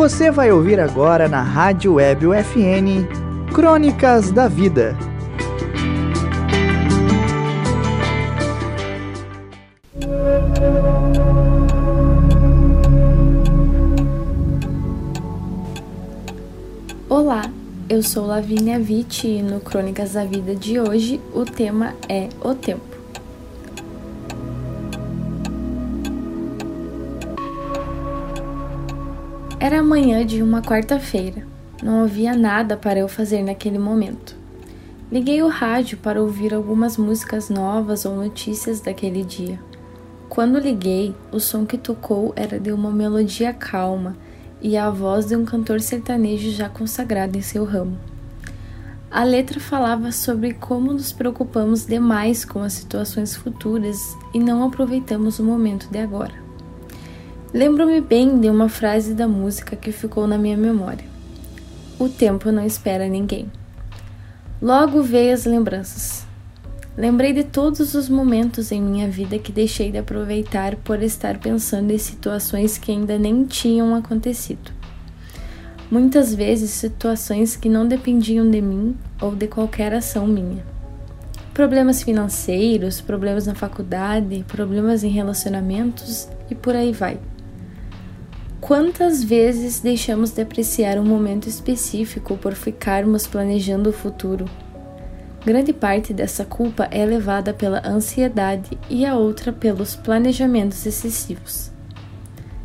Você vai ouvir agora na Rádio Web UFN Crônicas da Vida. Olá, eu sou Lavínia Vitti e no Crônicas da Vida de hoje o tema é o tempo. Era manhã de uma quarta-feira. Não havia nada para eu fazer naquele momento. Liguei o rádio para ouvir algumas músicas novas ou notícias daquele dia. Quando liguei, o som que tocou era de uma melodia calma e a voz de um cantor sertanejo já consagrado em seu ramo. A letra falava sobre como nos preocupamos demais com as situações futuras e não aproveitamos o momento de agora. Lembro-me bem de uma frase da música que ficou na minha memória: O tempo não espera ninguém. Logo veio as lembranças. Lembrei de todos os momentos em minha vida que deixei de aproveitar por estar pensando em situações que ainda nem tinham acontecido. Muitas vezes situações que não dependiam de mim ou de qualquer ação minha. Problemas financeiros, problemas na faculdade, problemas em relacionamentos e por aí vai. Quantas vezes deixamos de apreciar um momento específico por ficarmos planejando o futuro? Grande parte dessa culpa é levada pela ansiedade e a outra pelos planejamentos excessivos.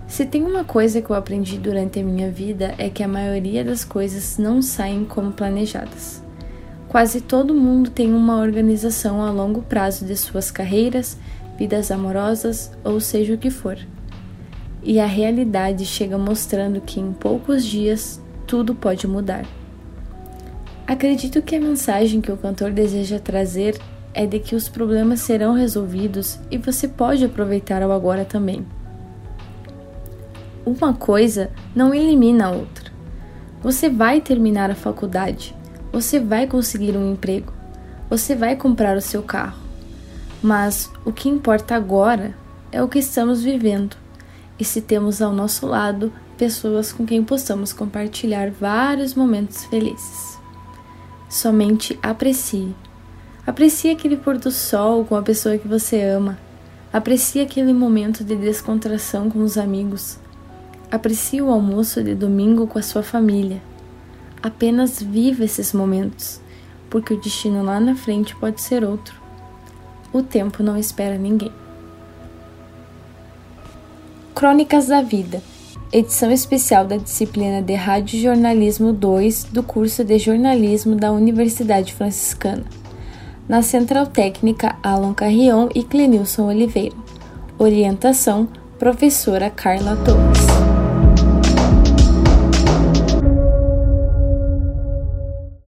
Se tem uma coisa que eu aprendi durante a minha vida é que a maioria das coisas não saem como planejadas. Quase todo mundo tem uma organização a longo prazo de suas carreiras, vidas amorosas ou seja o que for e a realidade chega mostrando que em poucos dias tudo pode mudar. Acredito que a mensagem que o cantor deseja trazer é de que os problemas serão resolvidos e você pode aproveitar o agora também. Uma coisa não elimina a outra. Você vai terminar a faculdade, você vai conseguir um emprego, você vai comprar o seu carro. Mas o que importa agora é o que estamos vivendo e se temos ao nosso lado pessoas com quem possamos compartilhar vários momentos felizes. Somente aprecie. Aprecie aquele pôr do sol com a pessoa que você ama. Aprecie aquele momento de descontração com os amigos. Aprecie o almoço de domingo com a sua família. Apenas viva esses momentos, porque o destino lá na frente pode ser outro. O tempo não espera ninguém. Crônicas da Vida, edição especial da disciplina de Rádio Jornalismo 2 do curso de jornalismo da Universidade Franciscana. Na Central Técnica Alan Carrion e Clenilson Oliveira. Orientação: Professora Carla Torres.